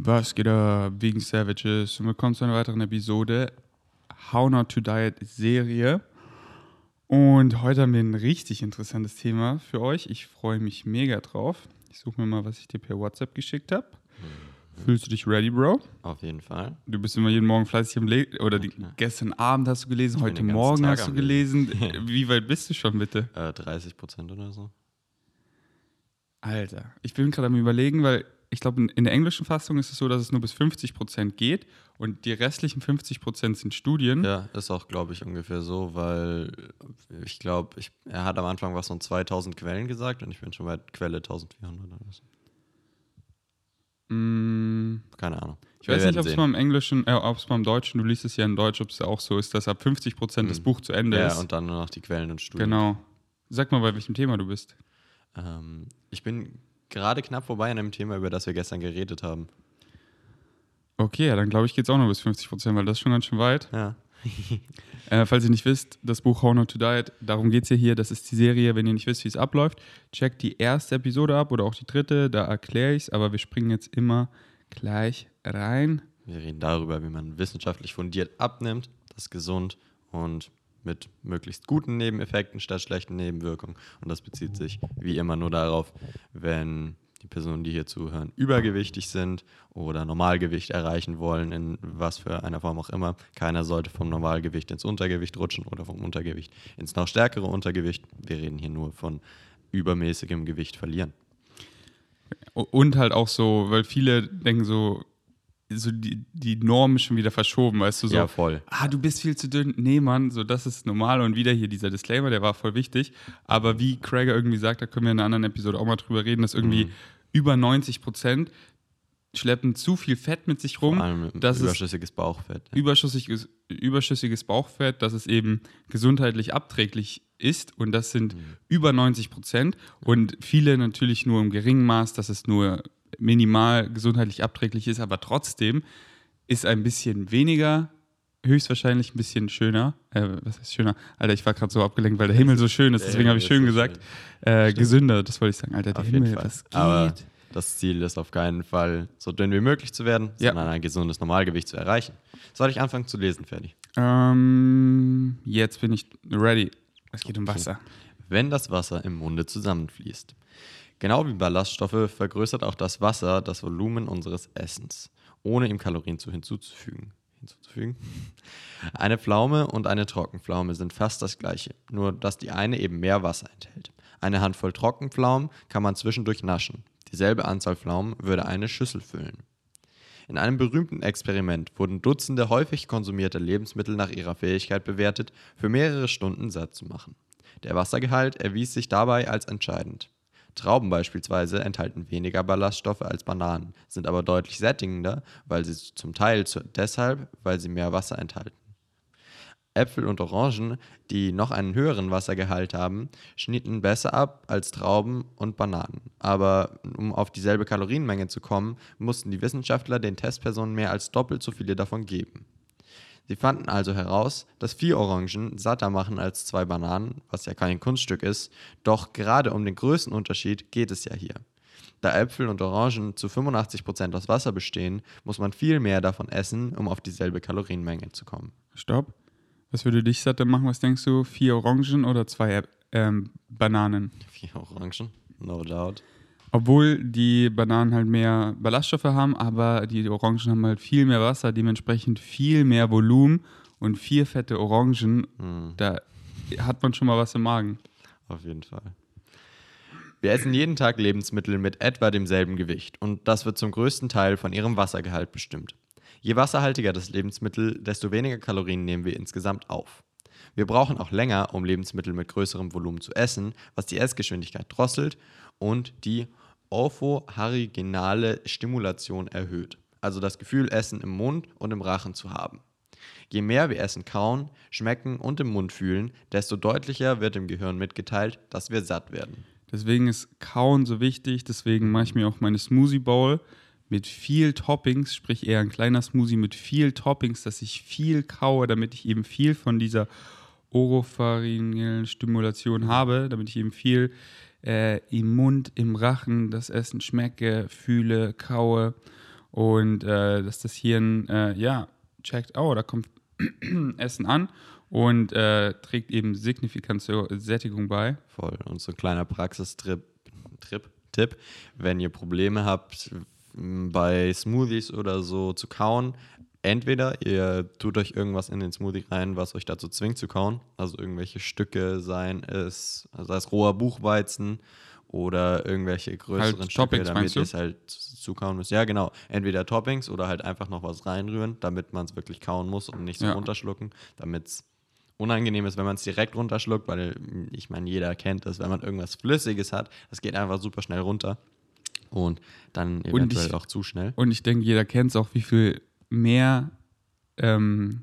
Was geht ab, wegen Savages? Und willkommen zu einer weiteren Episode How Not to Diet Serie. Und heute haben wir ein richtig interessantes Thema für euch. Ich freue mich mega drauf. Ich suche mir mal, was ich dir per WhatsApp geschickt habe. Mhm. Fühlst du dich ready, Bro? Auf jeden Fall. Du bist immer jeden Morgen fleißig am Lesen. Oder die, gestern Abend hast du gelesen, heute Morgen Tag hast du gelesen. Wie weit bist du schon, bitte? Äh, 30 Prozent oder so. Alter, ich bin gerade am Überlegen, weil ich glaube, in der englischen Fassung ist es so, dass es nur bis 50 Prozent geht und die restlichen 50 Prozent sind Studien. Ja, ist auch, glaube ich, ungefähr so, weil ich glaube, er hat am Anfang was von 2000 Quellen gesagt und ich bin schon bei Quelle 1400 oder so. Mm. Keine Ahnung. Ich Wir weiß nicht, ob es mal im Englischen, äh, ob es mal im Deutschen, du liest es ja in Deutsch, ob es auch so ist, dass ab 50 Prozent mhm. das Buch zu Ende ja, ist. Ja, und dann nur noch die Quellen und Studien. Genau. Sag mal, bei welchem Thema du bist. Ähm, ich bin gerade knapp vorbei an einem Thema, über das wir gestern geredet haben. Okay, ja, dann glaube ich, geht es auch nur bis 50 Prozent, weil das ist schon ganz schön weit. Ja. äh, falls ihr nicht wisst, das Buch How Not to Diet, darum geht es ja hier. Das ist die Serie, wenn ihr nicht wisst, wie es abläuft. Checkt die erste Episode ab oder auch die dritte, da erkläre ich es, aber wir springen jetzt immer gleich rein. Wir reden darüber, wie man wissenschaftlich fundiert abnimmt, das ist gesund und mit möglichst guten Nebeneffekten statt schlechten Nebenwirkungen. Und das bezieht sich wie immer nur darauf, wenn die Personen, die hier zuhören, übergewichtig sind oder Normalgewicht erreichen wollen, in was für einer Form auch immer. Keiner sollte vom Normalgewicht ins Untergewicht rutschen oder vom Untergewicht ins noch stärkere Untergewicht. Wir reden hier nur von übermäßigem Gewicht verlieren. Und halt auch so, weil viele denken so, so die, die Norm schon wieder verschoben, weißt du, so. Ja, voll. Ah, du bist viel zu dünn. Nee, Mann, so das ist normal und wieder hier dieser Disclaimer, der war voll wichtig. Aber wie Craig irgendwie sagt, da können wir in einer anderen Episode auch mal drüber reden, dass irgendwie mhm. über 90 Prozent schleppen zu viel Fett mit sich rum. Vor allem das überschüssiges Bauchfett. Ja. Überschüssiges, überschüssiges Bauchfett, dass es eben gesundheitlich abträglich ist und das sind mhm. über 90 Prozent und viele natürlich nur im geringen Maß, dass es nur minimal gesundheitlich abträglich ist, aber trotzdem ist ein bisschen weniger, höchstwahrscheinlich ein bisschen schöner. Äh, was heißt schöner? Alter, ich war gerade so abgelenkt, weil der Himmel so schön ist, deswegen habe ich schön gesagt. Äh, gesünder, das wollte ich sagen. Alter, der Auf Himmel, was geht? Aber das Ziel ist auf keinen Fall, so dünn wie möglich zu werden, ja. sondern ein gesundes Normalgewicht zu erreichen. Soll ich anfangen zu lesen, Ferdi? Ähm, jetzt bin ich ready. Es geht um Wasser. Wenn das Wasser im Munde zusammenfließt, Genau wie Ballaststoffe vergrößert auch das Wasser das Volumen unseres Essens, ohne ihm Kalorien zu hinzuzufügen. hinzuzufügen. Eine Pflaume und eine Trockenpflaume sind fast das gleiche, nur dass die eine eben mehr Wasser enthält. Eine Handvoll Trockenpflaumen kann man zwischendurch naschen. Dieselbe Anzahl Pflaumen würde eine Schüssel füllen. In einem berühmten Experiment wurden Dutzende häufig konsumierte Lebensmittel nach ihrer Fähigkeit bewertet, für mehrere Stunden satt zu machen. Der Wassergehalt erwies sich dabei als entscheidend. Trauben beispielsweise enthalten weniger Ballaststoffe als Bananen, sind aber deutlich sättigender, weil sie zum Teil zu, deshalb, weil sie mehr Wasser enthalten. Äpfel und Orangen, die noch einen höheren Wassergehalt haben, schnitten besser ab als Trauben und Bananen. Aber um auf dieselbe Kalorienmenge zu kommen, mussten die Wissenschaftler den Testpersonen mehr als doppelt so viele davon geben. Sie fanden also heraus, dass vier Orangen satter machen als zwei Bananen, was ja kein Kunststück ist, doch gerade um den Größenunterschied geht es ja hier. Da Äpfel und Orangen zu 85% aus Wasser bestehen, muss man viel mehr davon essen, um auf dieselbe Kalorienmenge zu kommen. Stopp. Was würde dich satter machen? Was denkst du? Vier Orangen oder zwei ähm, Bananen? Vier Orangen, no doubt. Obwohl die Bananen halt mehr Ballaststoffe haben, aber die Orangen haben halt viel mehr Wasser, dementsprechend viel mehr Volumen und vier fette Orangen, mhm. da hat man schon mal was im Magen. Auf jeden Fall. Wir essen jeden Tag Lebensmittel mit etwa demselben Gewicht und das wird zum größten Teil von ihrem Wassergehalt bestimmt. Je wasserhaltiger das Lebensmittel, desto weniger Kalorien nehmen wir insgesamt auf. Wir brauchen auch länger, um Lebensmittel mit größerem Volumen zu essen, was die Essgeschwindigkeit drosselt und die orthoharyngeale Stimulation erhöht, also das Gefühl, Essen im Mund und im Rachen zu haben. Je mehr wir Essen kauen, schmecken und im Mund fühlen, desto deutlicher wird dem Gehirn mitgeteilt, dass wir satt werden. Deswegen ist Kauen so wichtig, deswegen mache ich mir auch meine Smoothie Bowl mit viel Toppings, sprich eher ein kleiner Smoothie mit viel Toppings, dass ich viel kaue, damit ich eben viel von dieser oropharyngellen Stimulation habe, damit ich eben viel äh, im Mund, im Rachen das Essen schmecke, fühle, kaue. Und äh, dass das Hirn, äh, ja, checkt, oh, da kommt Essen an und äh, trägt eben signifikant zur Sättigung bei. Voll. Und so ein kleiner Praxistrip, Trip, Tipp, wenn ihr Probleme habt, bei Smoothies oder so zu kauen, entweder ihr tut euch irgendwas in den Smoothie rein, was euch dazu zwingt zu kauen, also irgendwelche Stücke, seien es, sei es roher Buchweizen oder irgendwelche größeren Halt Stücke, Toppings, damit ihr es halt zukauen müsst. Ja, genau. Entweder Toppings oder halt einfach noch was reinrühren, damit man es wirklich kauen muss und nicht so Ja. runterschlucken, damit es unangenehm ist, wenn man es direkt runterschluckt, weil ich meine, jeder kennt das, wenn man irgendwas Flüssiges hat, das geht einfach super schnell runter und dann eventuell ich- auch zu schnell. Und ich denke, jeder kennt es auch, wie viel mehr ähm,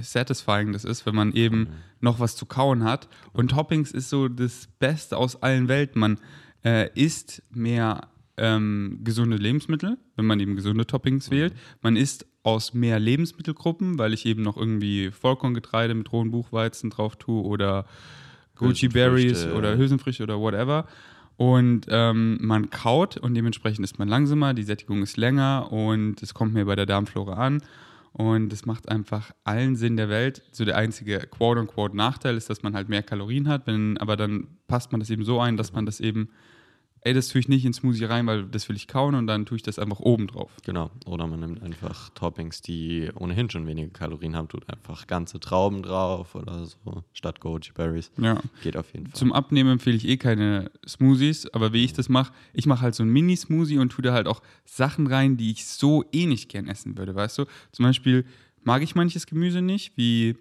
satisfying das ist, wenn man eben noch was zu kauen hat. Und Toppings ist so das Beste aus allen Welten. Man äh, isst mehr ähm, gesunde Lebensmittel, wenn man eben gesunde Toppings wählt. Man isst aus mehr Lebensmittelgruppen, weil ich eben noch irgendwie Vollkorngetreide mit rohen Buchweizen drauf tue oder Gucci Berries oder Hülsenfrüchte oder whatever. Und ähm, man kaut und dementsprechend ist man langsamer, die Sättigung ist länger und es kommt mehr bei der Darmflora an. Und es macht einfach allen Sinn der Welt. So der einzige quote-unquote Nachteil ist, dass man halt mehr Kalorien hat. Wenn, aber dann passt man das eben so ein, dass man das eben, ey, das tue ich nicht ins Smoothie rein, weil das will ich kauen und dann tue ich das einfach oben drauf. Genau. Oder man nimmt einfach Toppings, die ohnehin schon wenige Kalorien haben, tut einfach ganze Trauben drauf oder so, statt Goji Berries. Ja. Geht auf jeden Fall. Zum Abnehmen empfehle ich eh keine Smoothies, aber wie ich das mache, ich mache halt so einen Mini-Smoothie und tue da halt auch Sachen rein, die ich so eh nicht gern essen würde, weißt du? Zum Beispiel mag ich manches Gemüse nicht, wie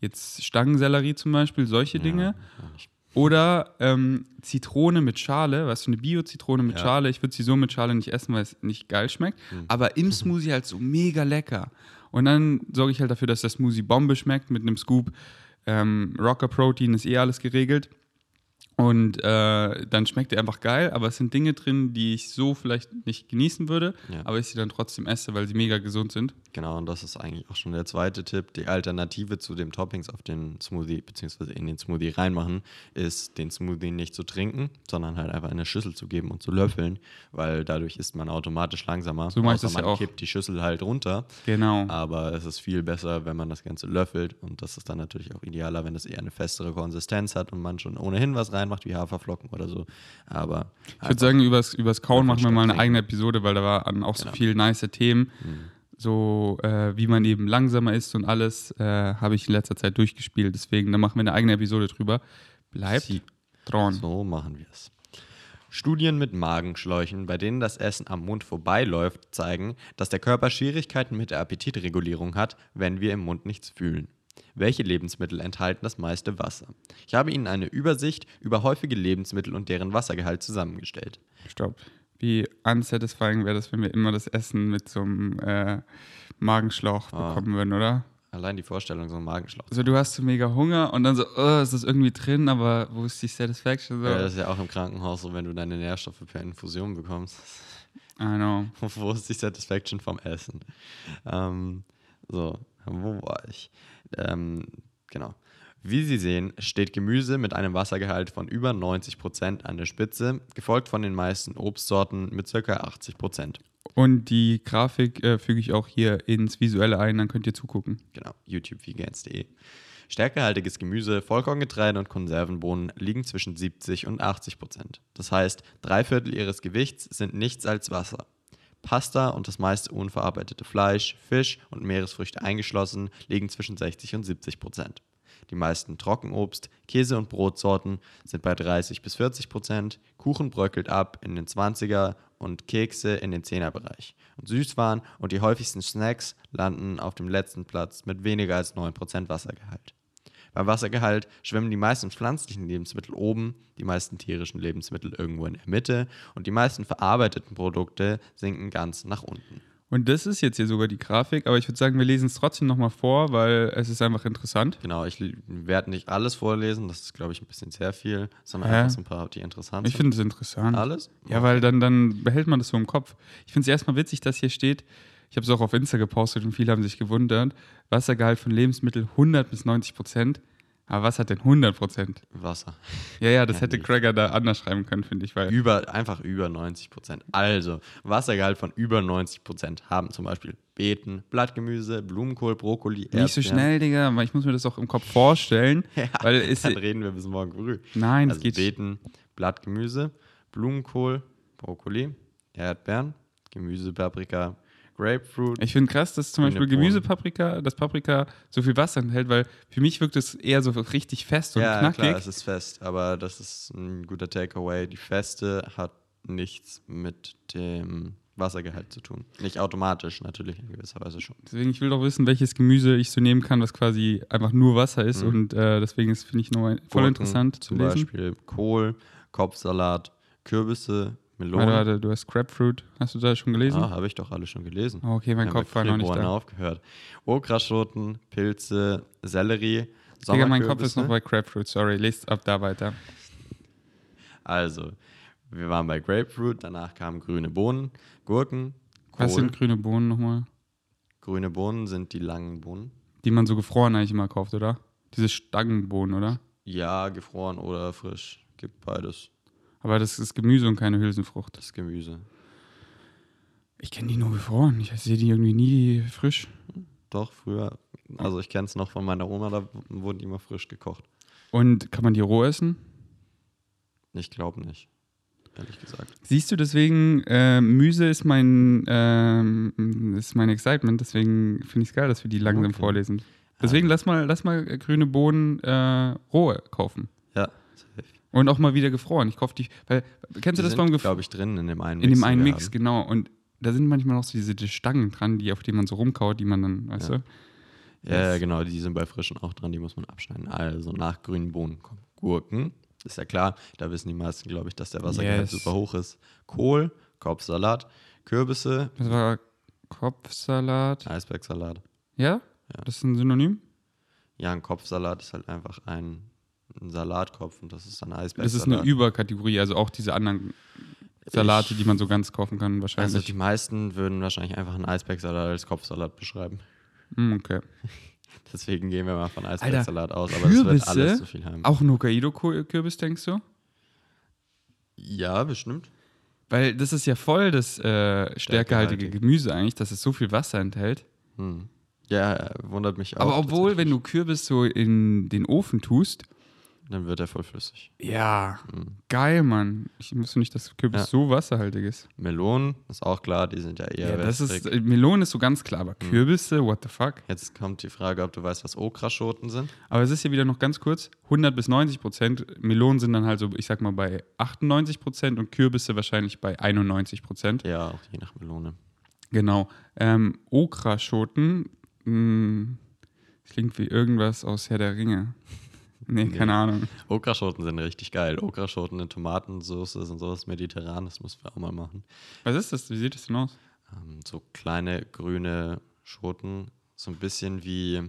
jetzt Stangensellerie zum Beispiel, solche Dinge. Ja, Oder ähm, Zitrone mit Schale, weißt du, eine Bio-Zitrone mit Ja. Schale. Ich würde sie so mit Schale nicht essen, weil es nicht geil schmeckt. Aber im Smoothie halt so mega lecker. Und dann sorge ich halt dafür, dass der Smoothie Bombe schmeckt mit einem Scoop. Ähm, Rocker Protein ist eh alles geregelt. Und äh, dann schmeckt er einfach geil, aber es sind Dinge drin, die ich so vielleicht nicht genießen würde, Ja. aber ich sie dann trotzdem esse, weil sie mega gesund sind. Genau, und das ist eigentlich auch schon der zweite Tipp. Die Alternative zu dem Toppings auf den Smoothie, beziehungsweise in den Smoothie reinmachen, ist, den Smoothie nicht zu trinken, sondern halt einfach in eine Schüssel zu geben und zu löffeln, weil dadurch ist man automatisch langsamer. So mach ich das ja man auch. kippt die Schüssel halt runter. Genau. Aber es ist viel besser, wenn man das Ganze löffelt. Und das ist dann natürlich auch idealer, wenn es eher eine festere Konsistenz hat und man schon ohnehin was reinmacht, wie Haferflocken oder so. Aber Ich würde sagen, übers, übers Kauen machen wir mal eine eigene Episode, weil da waren auch so Genau. viele nice Themen. So äh, wie man eben langsamer ist und alles, äh, habe ich in letzter Zeit durchgespielt. Deswegen, da machen wir eine eigene Episode drüber. Bleibt Sie- dran. So machen wir es. Studien mit Magenschläuchen, bei denen das Essen am Mund vorbeiläuft, zeigen, dass der Körper Schwierigkeiten mit der Appetitregulierung hat, wenn wir im Mund nichts fühlen. Welche Lebensmittel enthalten das meiste Wasser? Ich habe Ihnen eine Übersicht über häufige Lebensmittel und deren Wassergehalt zusammengestellt. Stopp. Wie unsatisfying wäre das, wenn wir immer das Essen mit so einem äh, Magenschlauch Ah. bekommen würden, oder? Allein die Vorstellung, so ein Magenschlauch. Also du hast so mega Hunger und dann so, oh, ist das irgendwie drin, aber wo ist die Satisfaction? So, Ja, das ist ja auch im Krankenhaus so, wenn du deine Nährstoffe per Infusion bekommst. I know. Wo ist die Satisfaction vom Essen? Ähm, so, wo war ich? Ähm, genau. Wie Sie sehen, steht Gemüse mit einem Wassergehalt von über 90% an der Spitze, gefolgt von den meisten Obstsorten mit ca. 80%. Und die Grafik äh, füge ich auch hier ins Visuelle ein, dann könnt ihr zugucken. Genau, youtubevegans.de. Stärkehaltiges Gemüse, Vollkorngetreide und Konservenbohnen liegen zwischen 70 und 80 Prozent. Das heißt, drei Viertel ihres Gewichts sind nichts als Wasser. Pasta und das meiste unverarbeitete Fleisch, Fisch und Meeresfrüchte eingeschlossen liegen zwischen 60 und 70 Prozent. Die meisten Trockenobst, Käse und Brotsorten sind bei 30 bis 40 Prozent, Kuchen bröckelt ab in den 20er und Kekse in den 10er Bereich. Und Süßwaren und die häufigsten Snacks landen auf dem letzten Platz mit weniger als 9 Prozent Wassergehalt. Beim Wassergehalt schwimmen die meisten pflanzlichen Lebensmittel oben, die meisten tierischen Lebensmittel irgendwo in der Mitte und die meisten verarbeiteten Produkte sinken ganz nach unten. Und das ist jetzt hier sogar die Grafik, aber ich würde sagen, wir lesen es trotzdem nochmal vor, weil es ist einfach interessant. Genau, ich werde nicht alles vorlesen, das ist, glaube ich, ein bisschen sehr viel, sondern Hä? einfach so ein paar, die interessant Ich sind. finde es interessant. Alles? Ja, weil dann, dann behält man das so im Kopf. Ich finde es erstmal witzig, dass hier steht, ich habe es auch auf Insta gepostet und viele haben sich gewundert, Wassergehalt von Lebensmitteln 100 bis 90 Prozent. Aber was hat denn 100%? Wasser. Ja, ja, das Ja, hätte nicht. Cracker da anders schreiben können, finde ich, weil Über, einfach über 90 Prozent. Also, Wassergehalt von über 90 Prozent haben zum Beispiel Beeten, Blattgemüse, Blumenkohl, Brokkoli, nicht so Erdbeeren. schnell, Digga, weil ich muss mir das auch im Kopf vorstellen, Ja, weil es dann reden wir bis morgen früh. Nein, also es geht Beeten, Blattgemüse, Blumenkohl, Brokkoli, Erdbeeren, Gemüse, Paprika, Grapefruit. Ich finde krass, dass zum Beispiel. Gemüsepaprika, das Paprika so viel Wasser enthält, weil für mich wirkt es eher so richtig fest und ja, knackig. klar, es ist fest, aber das ist ein guter Takeaway. Die Feste hat nichts mit dem Wassergehalt zu tun. Nicht automatisch, natürlich in gewisser Weise schon. Deswegen, ich will doch wissen, welches Gemüse ich so nehmen kann, was quasi einfach nur Wasser ist. Mhm. Und äh, deswegen finde ich, nochmal voll Gurken interessant zu Zum lesen. Beispiel Kohl, Kopfsalat, Kürbisse, Melone. Warte, warte, du hast Grapefruit. Hast du da schon gelesen? Ah, habe ich doch alle schon gelesen. Oh, okay, mein haben Kopf war noch nicht da. aufgehört. Okraschoten, Pilze, Sellerie, Digga, mein Kopf ist noch bei Grapefruit. Sorry, lest ab da weiter. Also, wir waren bei Grapefruit, danach kamen grüne Bohnen, Gurken, Kohl. Was sind grüne Bohnen nochmal? grüne Bohnen sind die langen Bohnen. Die man so gefroren eigentlich immer kauft, oder? Diese Stangenbohnen, oder? Ja, gefroren oder frisch. Gibt beides. Aber das ist Gemüse und keine Hülsenfrucht. Das Gemüse. Ich kenne die nur gefroren. Ich sehe die irgendwie nie frisch. Doch, früher. Also, ich kenne es noch von meiner Oma, da wurden die immer frisch gekocht. Und kann man die roh essen? Ich glaube nicht. Ehrlich gesagt. Siehst du, deswegen, äh, Müse ist mein, ähm, ist mein Excitement, deswegen finde ich es geil, dass wir die langsam Okay. vorlesen. Deswegen lass mal, lass mal äh, grüne Bohnen äh, roh kaufen. Ja, safe. Und auch mal wieder gefroren. Ich kaufe die, weil, kennst du das beim Gefroren? glaube ich, drin in dem einen In dem einen Mix, haben. genau. Und da sind manchmal noch so diese diese Stangen dran, die, auf die man so rumkaut, die man dann, weißt Ja. du? Ja, Das- genau, die sind bei frischen auch dran, die muss man abschneiden. Also nach grünen Bohnen kommen Gurken, ist ja klar, da wissen die meisten, glaube ich, dass der Wassergehalt Yes. super hoch ist. Kohl, Kopfsalat, Kürbisse, Das war Kopfsalat. Eisbergsalat. Ja? Ja. Das ist ein Synonym? Ja, ein Kopfsalat ist halt einfach ein, ein Salatkopf und das ist dann Das Eisbergsalat. ist eine Überkategorie, also auch diese anderen Salate, Ich- die man so ganz kaufen kann, Also wahrscheinlich. die meisten würden wahrscheinlich einfach einen Eisbergsalat als Kopfsalat beschreiben. Hm, okay. Deswegen gehen wir mal von Eisbergsalat aus, aber es wird Kürbisse? alles zu viel haben. Auch ein Hokkaido-Kürbis, denkst du? Ja, bestimmt. Weil das ist ja voll das äh, stärkehaltige Stärkehaltig. Gemüse eigentlich, dass es so viel Wasser enthält. Hm. Ja, äh, wundert mich auch. Aber obwohl, wenn du Kürbis so in den Ofen tust, Dann wird er voll flüssig. ja, Hm. geil, Mann. Ich wusste nicht, dass Kürbis Ja. so wasserhaltig ist. Melonen, ist auch klar, die sind ja eher Ja, das ist, Melonen ist so ganz klar, aber Hm. Kürbisse, what the fuck? Jetzt kommt die Frage, ob du weißt, was Okraschoten sind. Aber es ist ja wieder noch ganz kurz, 100 bis 90 Prozent. Melonen sind dann halt so, ich sag mal, bei 98 Prozent und Kürbisse wahrscheinlich bei 91 Prozent. Ja, auch je nach Melone. Genau. Ähm, Okraschoten, mh, klingt wie irgendwas aus Herr der Ringe. Nee, Nee. keine Ahnung. Okraschoten sind richtig geil. Okraschoten in Tomatensauce sind sowas mediterran, das müssen wir auch mal machen. Was ist das? Wie sieht das denn aus? Ähm, so kleine grüne Schoten, so ein bisschen wie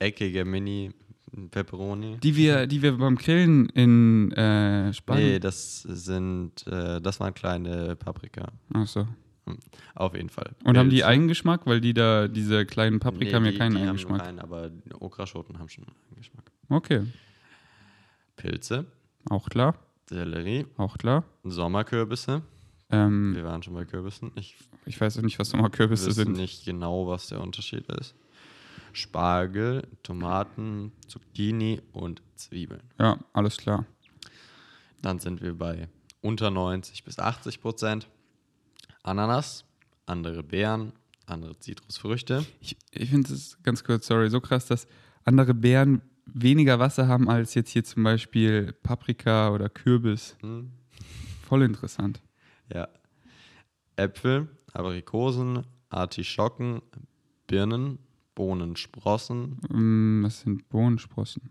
eckige Mini-Pepperoni. Die wir, die wir beim Grillen in äh, Nee, Spanien. das sind, äh, das waren kleine Paprika. Ach so. Auf jeden Fall. Und haben die. Eigengeschmack? Weil die da, diese kleinen Paprika haben ja keinen die Eigengeschmack. Keinen, aber Okraschoten haben schon einen Eigengeschmack. Okay. Pilze, Auch klar. Sellerie, Auch klar. Sommerkürbisse. Ähm, Wir waren schon bei Kürbissen. Ich ich weiß nicht, was nochmal Kürbisse wüsste sind. nicht genau, was der Unterschied ist. Spargel, Tomaten, Zucchini und Zwiebeln. Ja, alles klar. Dann sind wir bei unter 90 bis 80 Prozent. Ananas, andere Beeren, andere Zitrusfrüchte. Ich, ich finde es ganz kurz, sorry, so krass, dass andere Beeren weniger Wasser haben als jetzt hier zum Beispiel Paprika oder Kürbis. Hm, Voll interessant. ja. Äpfel, Aprikosen, Artischocken, Birnen, Bohnensprossen, Mm, Was sind Bohnensprossen?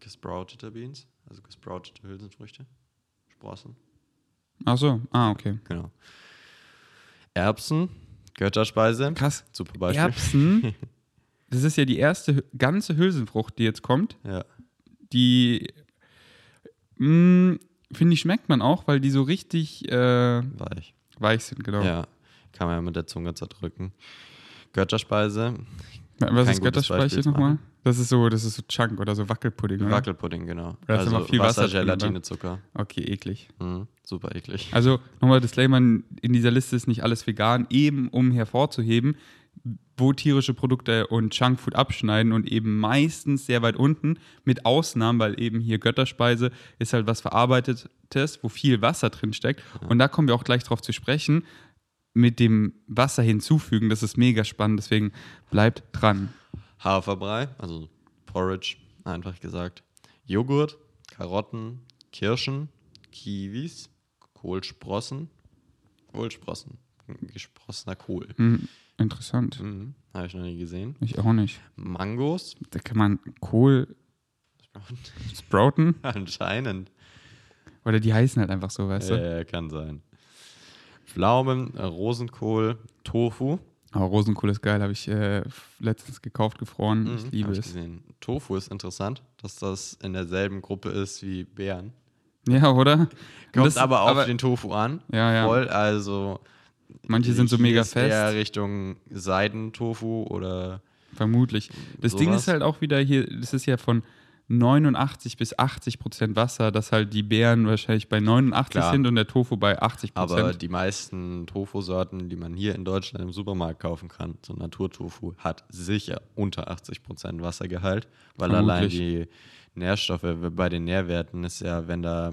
gesproutete Beans, also gesproutete Hülsenfrüchte, Sprossen. Ach so, ah, okay. Genau. Erbsen, Götterspeise. Krass. Super Beispiel. Erbsen, das ist ja die erste ganze Hülsenfrucht, die jetzt kommt. Ja. Die, mm, finde ich, schmeckt man auch, weil die so richtig äh, Weich. weich sind, genau. Ja. Kann man ja mit der Zunge zerdrücken. Götterspeise, Was ist zu nochmal? Das ist so, das ist so Chunk oder so Wackelpudding, oder? Wackelpudding, genau. Da ist also immer viel Wasser Wasser, Gelatine, oder? Zucker. Okay, eklig. Mhm, super eklig. Also nochmal Disclaimer, in dieser Liste ist nicht alles vegan, eben um hervorzuheben, wo tierische Produkte und Junkfood abschneiden und eben meistens sehr weit unten, mit Ausnahmen, weil eben hier Götterspeise ist halt was Verarbeitetes, wo viel Wasser drin steckt. Und da kommen wir auch gleich drauf zu sprechen, mit dem Wasser hinzufügen, das ist mega spannend, deswegen bleibt dran. Haferbrei, also Porridge, einfach gesagt. Joghurt, Karotten, Kirschen, Kiwis, Kohlsprossen. Kohlsprossen. Gesprossener Kohl. Hm, interessant. Mhm, Habe ich noch nie gesehen. Ich auch nicht. Mangos. Da kann man Kohl sprouten Anscheinend. oder die heißen halt einfach so, weißt du? Äh, kann sein. Pflaumen, äh, Rosenkohl, Tofu. Aber Rosenkohl ist geil, habe ich äh, letztens gekauft, gefroren. ich Mhm, liebe hab ich es. gesehen. Tofu ist interessant, dass das in derselben Gruppe ist wie Beeren. Ja, oder? Kommt das- aber auf den Tofu an. Ja, ja. Voll, also. Manche sind so mega ist Eher fest. Richtung Seidentofu oder. Vermutlich. Das Ding Sowas. ist halt auch wieder hier, das ist ja von 89 bis 80 Prozent Wasser, dass halt die Beeren wahrscheinlich bei 89 Klar. sind und der Tofu bei 80% Aber Prozent. die meisten Tofu-Sorten, die man hier in Deutschland im Supermarkt kaufen kann, so Naturtofu, hat sicher unter 80% Wassergehalt, weil allein Vermutlich. die Nährstoffe bei den Nährwerten ist ja, wenn da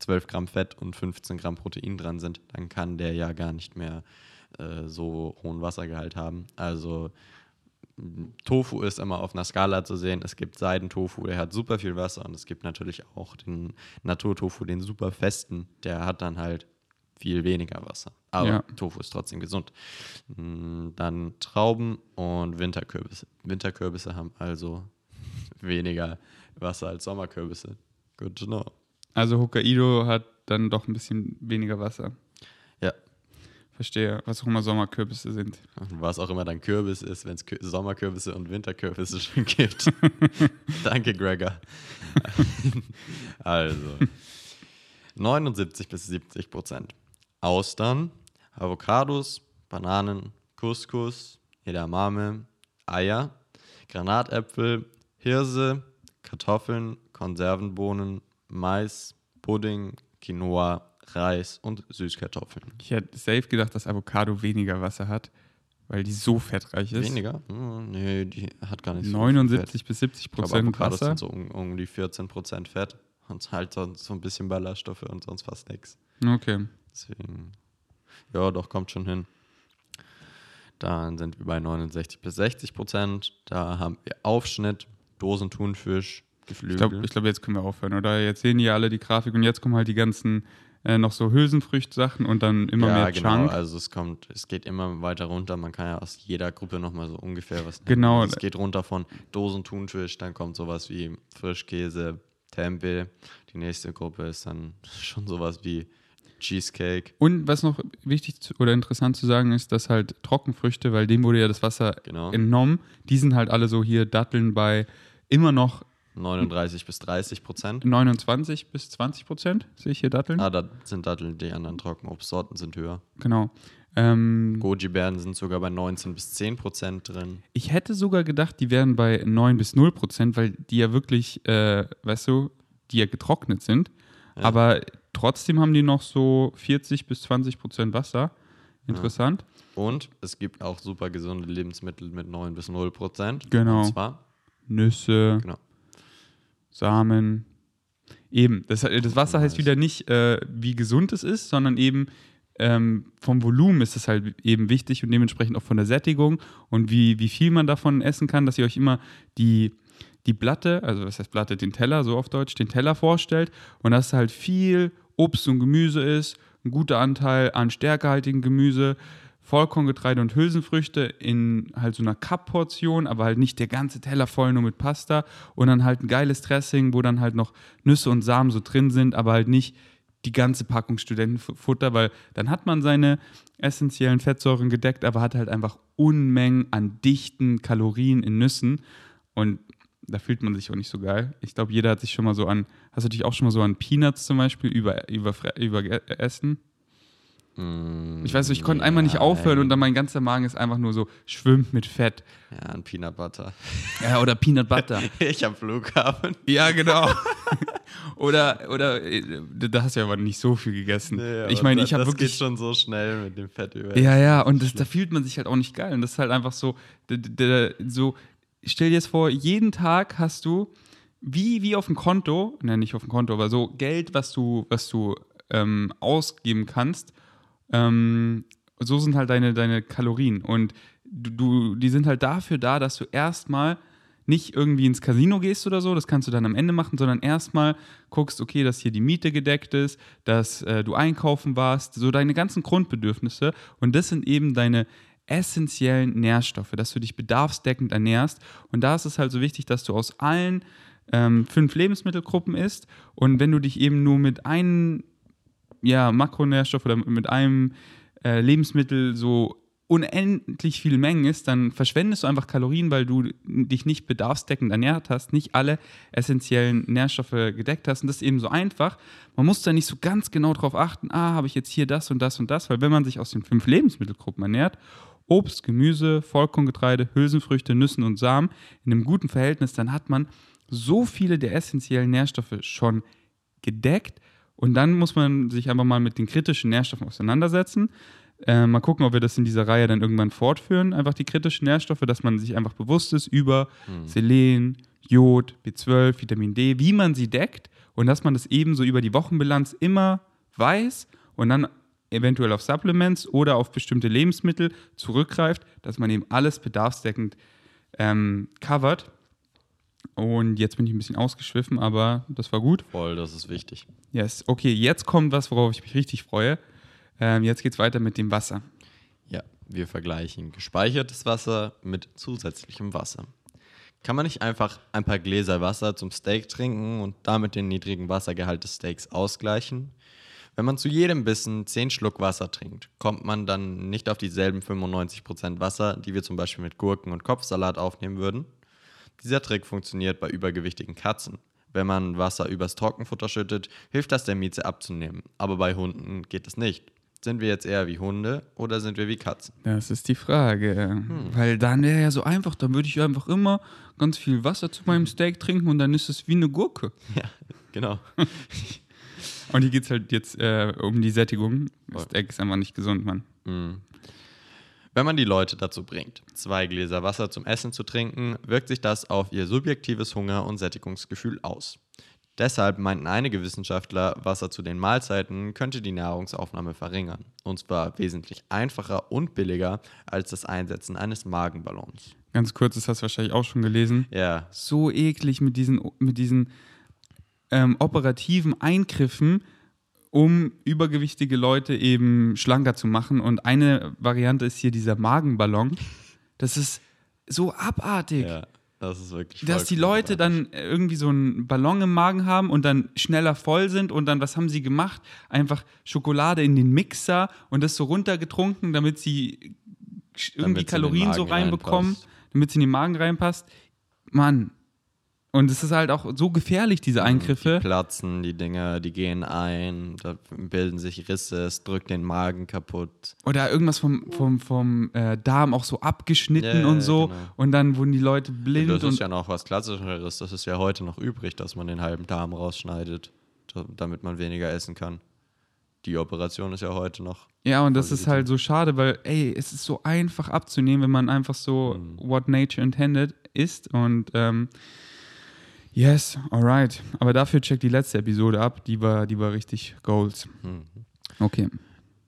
12 Gramm Fett und 15 Gramm Protein dran sind, dann kann der ja gar nicht mehr äh, so hohen Wassergehalt haben. Also Tofu ist immer auf einer Skala zu sehen. Es gibt Seidentofu, der hat super viel Wasser und es gibt natürlich auch den Naturtofu, den super festen, der hat dann halt viel weniger Wasser. Aber Ja. Tofu ist trotzdem gesund. Mm, Dann Trauben und Winterkürbisse. Winterkürbisse haben also weniger Wasser als Sommerkürbisse. Good to know. Also Hokkaido hat dann doch ein bisschen weniger Wasser. Ja. Verstehe, was auch immer Sommerkürbisse sind. Was auch immer dann Kürbis ist, wenn es Kü Sommerkürbisse und Winterkürbisse schon gibt. Danke, Gregor. also, 79 bis 70 Prozent. Austern, Avocados, Bananen, Couscous, Edamame, Eier, Granatäpfel, Hirse, Kartoffeln, Konservenbohnen, Mais, Pudding, Quinoa, Reis und Süßkartoffeln. Ich hätte safe gedacht, dass Avocado weniger Wasser hat, weil die so fettreich ist. Weniger? Hm, nee, die hat gar nicht so viel Fett. 79 bis 70 Ich glaube, Prozent Avocados Wasser. sind so um, um die 14% Fett und halt sonst so ein bisschen Ballaststoffe und sonst fast nichts. Okay. Deswegen, ja, doch, kommt schon hin. Dann sind wir bei 69 bis 60 Prozent. Da haben wir Aufschnitt, Dosenthunfisch, Ich Geflügel. glaube, ich glaub, jetzt können wir aufhören, oder? Jetzt sehen die alle die Grafik und jetzt kommen halt die ganzen äh, noch so Hülsenfrüchtsachen und dann immer ja, mehr genau. Chunk. Also es kommt, es geht immer weiter runter. Man kann ja aus jeder Gruppe nochmal so ungefähr was nehmen. Genau. Also es geht runter von Dosenthunfisch, dann kommt sowas wie Frischkäse, Tempeh. Die nächste Gruppe ist dann schon sowas wie Cheesecake. Und was noch wichtig zu, oder interessant zu sagen ist, dass halt Trockenfrüchte, weil dem wurde ja das Wasser Genau. entnommen, die sind halt alle so hier Datteln bei immer noch 39 bis 30 Prozent. 29 bis 20 Prozent, sehe ich hier Datteln. Ah, da sind Datteln, die anderen Trockenobstsorten sind höher. Genau. Ähm, Goji-Beeren sind sogar bei 19 bis 10 Prozent drin. ich hätte sogar gedacht, die wären bei 9 bis 0 Prozent, weil die ja wirklich, äh, weißt du, die ja getrocknet sind. Aber trotzdem haben die noch so 40 bis 20 Prozent Wasser. Interessant. Und es gibt auch super gesunde Lebensmittel mit 9 bis 0 Prozent. Genau. Und zwar, Nüsse, genau. Samen. Eben, das, das Wasser heißt wieder nicht, äh, wie gesund es ist, sondern eben ähm, vom Volumen ist es halt eben wichtig und dementsprechend auch von der Sättigung und wie, wie viel man davon essen kann, dass ihr euch immer die, die Platte, also was heißt Platte, den Teller, so auf Deutsch, den Teller vorstellt und dass halt viel Obst und Gemüse ist, ein guter Anteil an stärkehaltigen Gemüse, Vollkorngetreide und Hülsenfrüchte in halt so einer Cup-Portion, aber halt nicht der ganze Teller voll nur mit Pasta und dann halt ein geiles Dressing, wo dann halt noch Nüsse und Samen so drin sind, aber halt nicht die ganze Packung Studentenfutter, weil dann hat man seine essentiellen Fettsäuren gedeckt, aber hat halt einfach Unmengen an dichten Kalorien in Nüssen und da fühlt man sich auch nicht so geil. Ich glaube, jeder hat sich schon mal so an, hast du dich auch schon mal so an Peanuts zum Beispiel über, über, über Essen? Mm, Ich weiß nicht, ich konnte einmal nicht aufhören und dann mein ganzer Magen ist einfach nur so schwimmt mit Fett. Ja, ein Peanut Butter. Ja, oder Peanut Butter. Ich am Flughafen. ja, genau. oder, oder, äh, da hast du ja aber nicht so viel gegessen. Nee, ich meine, ich habe Das wirklich. geht schon so schnell mit dem Fett über. Ja, ja, und das, da fühlt man sich halt auch nicht geil. Und das ist halt einfach so, so, stell dir jetzt vor, jeden Tag hast du, wie, wie auf dem Konto, ne, nicht auf dem Konto, aber so Geld, was du, was du ähm, ausgeben kannst, ähm, so sind halt deine, deine Kalorien. Und du, du, die sind halt dafür da, dass du erstmal nicht irgendwie ins Casino gehst oder so, das kannst du dann am Ende machen, sondern erstmal guckst, okay, dass hier die Miete gedeckt ist, dass äh, du einkaufen warst, so deine ganzen Grundbedürfnisse. Und das sind eben deine essentiellen Nährstoffe, dass du dich bedarfsdeckend ernährst. Und da ist es halt so wichtig, dass du aus allen ähm, fünf Lebensmittelgruppen isst. Und wenn du dich eben nur mit einem ja, Makronährstoff oder mit einem äh, Lebensmittel so unendlich viele Mengen ist, dann verschwendest du einfach Kalorien, weil du dich nicht bedarfsdeckend ernährt hast, nicht alle essentiellen Nährstoffe gedeckt hast. Und das ist eben so einfach. Man muss da nicht so ganz genau drauf achten, ah, habe ich jetzt hier das und das und das, weil wenn man sich aus den fünf Lebensmittelgruppen ernährt, Obst, Gemüse, Vollkorngetreide, Hülsenfrüchte, Nüssen und Samen in einem guten Verhältnis, dann hat man so viele der essentiellen Nährstoffe schon gedeckt. Und dann muss man sich einfach mal mit den kritischen Nährstoffen auseinandersetzen. Äh, mal gucken, ob wir das in dieser Reihe dann irgendwann fortführen. Einfach die kritischen Nährstoffe, dass man sich einfach bewusst ist über Selen, Jod, B12, Vitamin D, wie man sie deckt und dass man das ebenso über die Wochenbilanz immer weiß und dann eventuell auf Supplements oder auf bestimmte Lebensmittel zurückgreift, dass man eben alles bedarfsdeckend ähm, covert. Und jetzt bin ich ein bisschen ausgeschwiffen, aber das war gut. Voll, das ist wichtig. Yes, okay, jetzt kommt was, worauf ich mich richtig freue. Ähm, jetzt geht es weiter mit dem Wasser. Ja, wir vergleichen gespeichertes Wasser mit zusätzlichem Wasser. Kann man nicht einfach ein paar Gläser Wasser zum Steak trinken und damit den niedrigen Wassergehalt des Steaks ausgleichen? Wenn man zu jedem Bissen 10 Schluck Wasser trinkt, kommt man dann nicht auf dieselben 95% Wasser, die wir zum Beispiel mit Gurken und Kopfsalat aufnehmen würden? Dieser Trick funktioniert bei übergewichtigen Katzen. Wenn man Wasser übers Trockenfutter schüttet, hilft das der Mieze abzunehmen. Aber bei Hunden geht es nicht. Sind wir jetzt eher wie Hunde oder sind wir wie Katzen? Das ist die Frage. Weil dann wäre ja so einfach, dann würde ich einfach immer ganz viel Wasser zu meinem Steak trinken und dann ist es wie eine Gurke. Ja, genau. Und hier geht es halt jetzt äh, um die Sättigung. Voll. Steak ist einfach nicht gesund, Mann. Wenn man die Leute dazu bringt, zwei Gläser Wasser zum Essen zu trinken, wirkt sich das auf ihr subjektives Hunger- und Sättigungsgefühl aus. Deshalb meinten einige Wissenschaftler, Wasser zu den Mahlzeiten könnte die Nahrungsaufnahme verringern. Und zwar wesentlich einfacher und billiger als das Einsetzen eines Magenballons. Ganz kurz, das hast du wahrscheinlich auch schon gelesen. Ja, So eklig mit diesen, mit diesen ähm, operativen Eingriffen, um übergewichtige Leute eben schlanker zu machen. Und eine Variante ist hier dieser Magenballon. Das ist so abartig. ja, das ist wirklich Dass die Leute abartig. dann irgendwie so einen Ballon im Magen haben und dann schneller voll sind und dann, was haben sie gemacht? Einfach Schokolade in den Mixer und das so runtergetrunken, damit sie irgendwie Damit Kalorien so reinbekommen, reinpasst. damit sie in den Magen reinpasst. Mann. Und es ist halt auch so gefährlich, diese Eingriffe. Die platzen, die Dinger, die gehen ein, da bilden sich Risse, es drückt den Magen kaputt. Oder irgendwas vom, vom, vom äh, Darm auch so abgeschnitten Ja, und so. genau. Und dann wurden die Leute blind Das und ist ja noch was Klassischeres. Das ist ja heute noch übrig, dass man den halben Darm rausschneidet, da- damit man weniger essen kann. Die Operation ist ja heute noch. Ja, und das ist halt so schade, weil, ey, es ist so einfach abzunehmen, wenn man einfach so Mhm. what nature intended ist. Und ähm, yes, alright. Aber dafür checkt die letzte Episode ab, die war, die war richtig Goals. Mhm. Okay.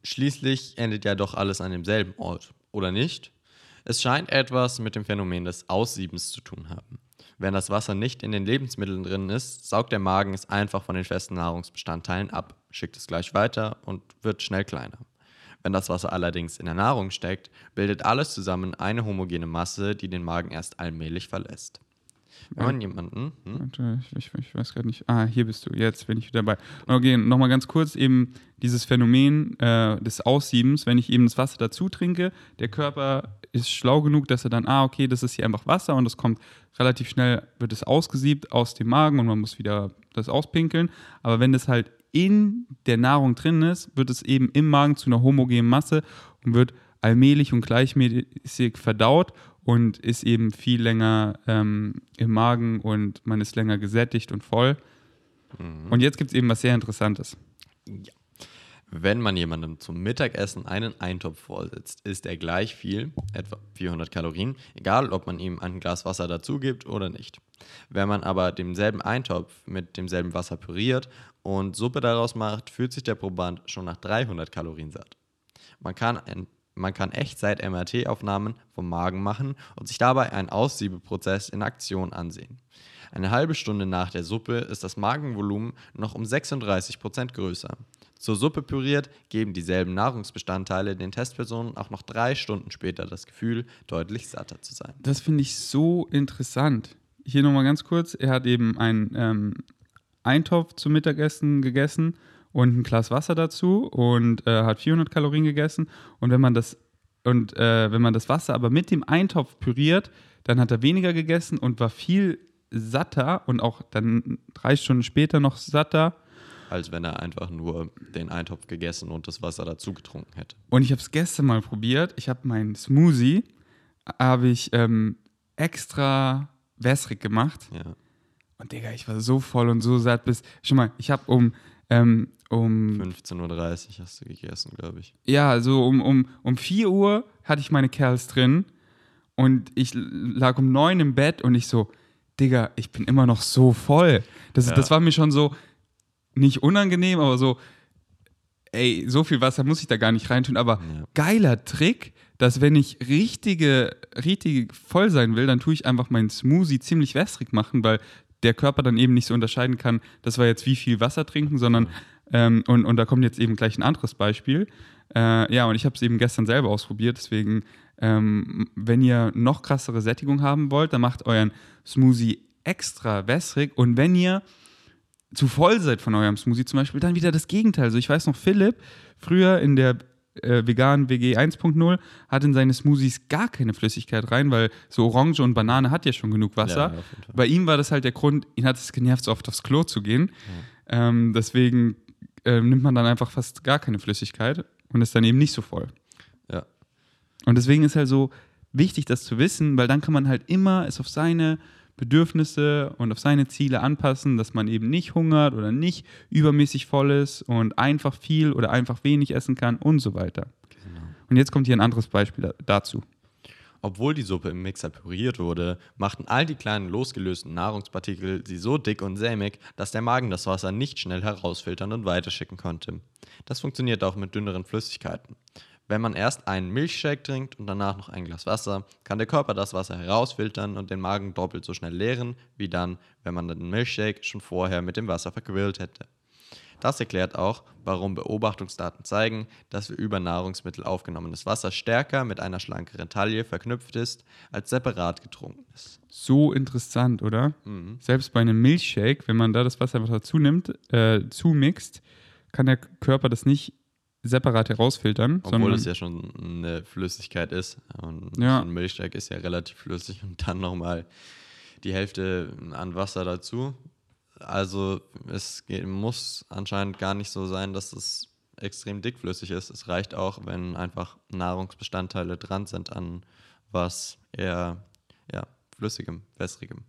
Schließlich endet ja doch alles an demselben Ort, oder nicht? Es scheint etwas mit dem Phänomen des Aussiebens zu tun haben. Wenn das Wasser nicht in den Lebensmitteln drin ist, saugt der Magen es einfach von den festen Nahrungsbestandteilen ab, schickt es gleich weiter und wird schnell kleiner. Wenn das Wasser allerdings in der Nahrung steckt, bildet alles zusammen eine homogene Masse, die den Magen erst allmählich verlässt. Man jemanden, hm? Ich, ich, ich weiß gerade nicht. Ah, hier bist du. Jetzt bin ich wieder dabei. Okay, nochmal ganz kurz eben dieses Phänomen äh, des Aussiebens. Wenn ich eben das Wasser dazu trinke, der Körper ist schlau genug, dass er dann, ah, okay, das ist hier einfach Wasser und das kommt relativ schnell, wird es ausgesiebt aus dem Magen und man muss wieder das auspinkeln. Aber wenn das halt in der Nahrung drin ist, wird es eben im Magen zu einer homogenen Masse und wird allmählich und gleichmäßig verdaut und ist eben viel länger ähm, im Magen und man ist länger gesättigt und voll. Und jetzt gibt es eben was sehr Interessantes. Wenn man jemandem zum Mittagessen einen Eintopf vorsetzt, isst er gleich viel, etwa 400 Kalorien, egal ob man ihm ein Glas Wasser dazu gibt oder nicht. Wenn man aber denselben Eintopf mit demselben Wasser püriert und Suppe daraus macht, fühlt sich der Proband schon nach 300 Kalorien satt. Man kann, ein, man kann Echtzeit-MRT-Aufnahmen vom Magen machen und sich dabei einen Aussiebeprozess in Aktion ansehen. Eine halbe Stunde nach der Suppe ist das Magenvolumen noch um 36% größer. Zur Suppe püriert geben dieselben Nahrungsbestandteile den Testpersonen auch noch drei Stunden später das Gefühl, deutlich satter zu sein. Das finde ich so interessant. Hier nochmal ganz kurz. Er hat eben einen ähm, Eintopf zum Mittagessen gegessen und ein Glas Wasser dazu und äh, hat 400 Kalorien gegessen. Und wenn man das und äh, wenn man das Wasser aber mit dem Eintopf püriert, dann hat er weniger gegessen und war viel satter und auch dann drei Stunden später noch satter. Als wenn er einfach nur den Eintopf gegessen und das Wasser dazu getrunken hätte. Und ich habe es gestern mal probiert. Ich habe meinen Smoothie habe ich ähm, extra wässrig gemacht. Ja. Und Digga, ich war so voll und so satt bis. Schon mal, ich habe um, ähm, um 15.30 Uhr hast du gegessen, glaube ich. ja, also um, um, um 4 Uhr hatte ich meine Kerls drin und ich lag um 9 im Bett und ich so, Digga, ich bin immer noch so voll. Das, Ja. das war mir schon so nicht unangenehm, aber so, ey, so viel Wasser muss ich da gar nicht reintun. Aber Ja. geiler Trick, dass wenn ich richtige, richtig voll sein will, dann tue ich einfach meinen Smoothie ziemlich wässrig machen, weil der Körper dann eben nicht so unterscheiden kann, das war jetzt wie viel Wasser trinken, sondern ähm, und, und da kommt jetzt eben gleich ein anderes Beispiel. Äh, ja, und ich habe es eben gestern selber ausprobiert, deswegen, ähm, wenn ihr noch krassere Sättigung haben wollt, dann macht euren Smoothie extra wässrig und wenn ihr zu voll seid von eurem Smoothie zum Beispiel, dann wieder das Gegenteil. Also ich weiß noch, Philipp, früher in der äh, veganen WG 1.0 hat in seine Smoothies gar keine Flüssigkeit rein, weil so Orange und Banane hat ja schon genug Wasser. Ja. Bei ihm war das halt der Grund, ihn hat es genervt, so oft aufs Klo zu gehen. Ähm, deswegen ähm, nimmt man dann einfach fast gar keine Flüssigkeit und ist dann eben nicht so voll. Ja. Und deswegen ist halt so wichtig, das zu wissen, weil dann kann man halt immer es auf seine Bedürfnisse und auf seine Ziele anpassen, dass man eben nicht hungert oder nicht übermäßig voll ist und einfach viel oder einfach wenig essen kann und so weiter. Und jetzt kommt hier ein anderes Beispiel da- dazu. Obwohl die Suppe im Mixer püriert wurde, machten all die kleinen losgelösten Nahrungspartikel sie so dick und sämig, dass der Magen das Wasser nicht schnell herausfiltern und weiterschicken konnte. Das funktioniert auch mit dünneren Flüssigkeiten. Wenn man erst einen Milchshake trinkt und danach noch ein Glas Wasser, kann der Körper das Wasser herausfiltern und den Magen doppelt so schnell leeren, wie dann, wenn man den Milchshake schon vorher mit dem Wasser verquirlt hätte. Das erklärt auch, warum Beobachtungsdaten zeigen, dass für über Nahrungsmittel aufgenommenes Wasser stärker mit einer schlankeren Taille verknüpft ist, als separat getrunken ist. So interessant, oder? Selbst bei einem Milchshake, wenn man da das Wasser einfach dazu nimmt, äh, zumixt, kann der Körper das nicht separat herausfiltern, Obwohl es ja schon eine Flüssigkeit ist. Und Ja. so ein Milchshake ist ja relativ flüssig und dann nochmal die Hälfte an Wasser dazu. Also es geht, muss anscheinend gar nicht so sein, dass es extrem dickflüssig ist. Es reicht auch, wenn einfach Nahrungsbestandteile dran sind an was eher ja, flüssigem, wässrigem.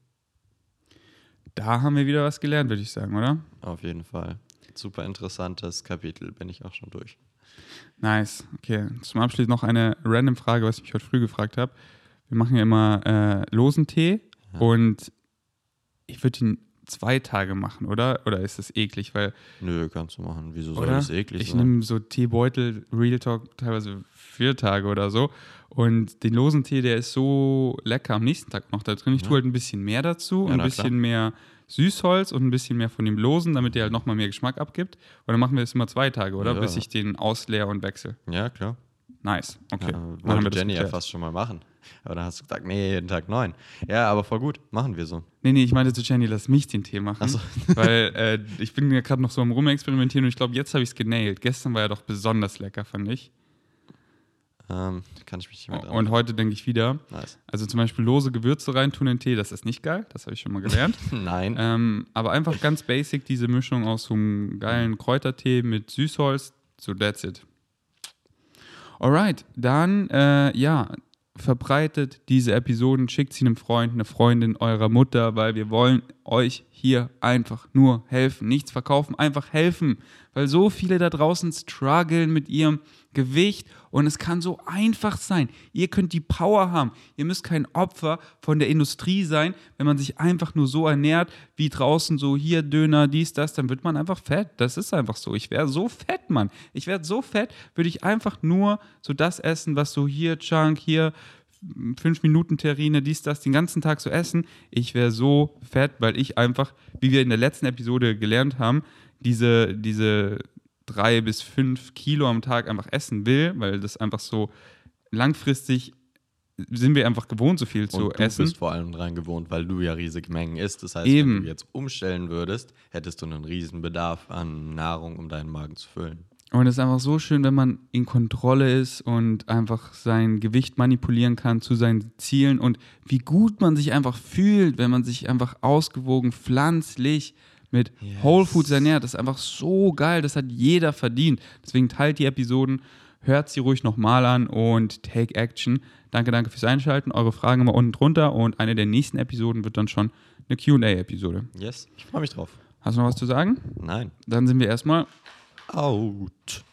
da haben wir wieder was gelernt, würde ich sagen, oder? Auf jeden Fall. Super interessantes Kapitel, bin ich auch schon durch. Nice. Okay. Zum Abschluss noch eine random Frage, was ich mich heute früh gefragt habe. Wir machen ja immer äh, losen Tee und ich würde ihn zwei Tage machen, oder? Oder ist das eklig? Weil, Nö, kannst du machen. Wieso soll das eklig ich sein? nehme so Teebeutel, Real Talk, teilweise vier Tage oder so. Und den losen Tee, der ist so lecker am nächsten Tag noch da drin. Ich tue halt ein bisschen mehr dazu, Ja, ein bisschen klar. mehr Süßholz und ein bisschen mehr von dem Losen, damit der halt nochmal mehr Geschmack abgibt. Und dann machen wir es immer zwei Tage, oder? Ja. Bis ich den ausleere und wechsle. Ja, klar. Nice. Okay. Ja, wollte Jenny ja fast schon mal machen. Aber dann hast du gesagt, nee, jeden Tag neun. Ja, aber voll gut, machen wir so. Nee, nee, ich meinte zu Jenny, lass mich den Tee machen. Ach so. Weil äh, ich bin ja gerade noch so am Rumexperimentieren und ich glaube, jetzt habe ich es genailt. Gestern war er doch besonders lecker, fand ich. Ähm, kann ich mich nicht mehr dran Und heute denke ich wieder. Nice. Also zum Beispiel lose Gewürze reintun in Tee, das ist nicht geil, das habe ich schon mal gelernt. Nein. ähm, aber einfach ganz basic diese Mischung aus so einem geilen Kräutertee mit Süßholz, so that's it. Alright, dann äh, ja, verbreitet diese Episoden, schickt sie einem Freund, eine Freundin eurer Mutter, weil wir wollen euch hier einfach nur helfen, nichts verkaufen, einfach helfen, weil so viele da draußen strugglen mit ihrem Gewicht und es kann so einfach sein. Ihr könnt die Power haben. Ihr müsst kein Opfer von der Industrie sein, wenn man sich einfach nur so ernährt, wie draußen so hier Döner, dies, das, dann wird man einfach fett. Das ist einfach so. Ich wäre so fett, Mann. Ich werde so fett, würde ich einfach nur so das essen, was so hier Chunk, hier fünf Minuten Terrine, dies, das, den ganzen Tag so essen. Ich wäre so fett, weil ich einfach, wie wir in der letzten Episode gelernt haben, diese, diese drei bis fünf Kilo am Tag einfach essen will, weil das einfach so langfristig sind wir einfach gewohnt, so viel zu und du essen. bist vor allem dran gewohnt, weil du ja riesige Mengen isst. Das heißt, Eben. wenn du jetzt umstellen würdest, hättest du einen riesen Bedarf an Nahrung, um deinen Magen zu füllen. Und es ist einfach so schön, wenn man in Kontrolle ist und einfach sein Gewicht manipulieren kann zu seinen Zielen und wie gut man sich einfach fühlt, wenn man sich einfach ausgewogen, pflanzlich mit Yes. Whole Foods ernährt. Das ist einfach so geil, das hat jeder verdient. Deswegen teilt die Episoden, hört sie ruhig nochmal an und take action. Danke, danke fürs Einschalten. Eure Fragen immer unten drunter und eine der nächsten Episoden wird dann schon eine QA-Episode. Yes, ich freue mich drauf. Hast du noch was zu sagen? Nein. Dann sind wir erstmal Out.